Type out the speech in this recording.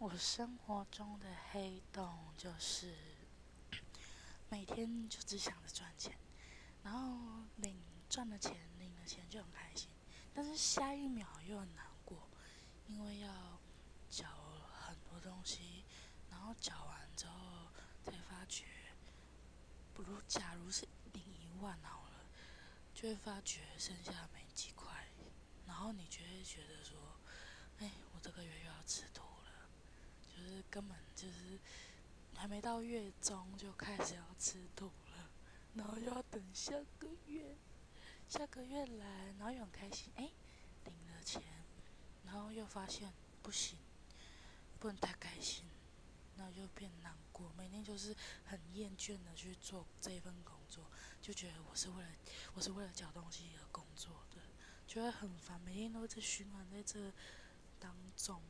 我生活中的黑洞就是 每天就只想着赚钱，然后领赚了钱，领了钱就很开心，但是下一秒又很难过，因为要缴很多东西，然后缴完之后才发觉，不如假如是领一万好了，就会发觉剩下没几块，然后你就会觉得说，哎，我这个月又要吃土。根本就是还没到月中就开始要吃土了，然后又要等下个月，下个月来，然后又很开心，哎，领了钱，然后又发现不行，不能太开心，然后就变难过，每天就是很厌倦的去做这份工作，就觉得我是为了我是为了缴东西而工作的，觉得很烦，每天都在循环在这当中。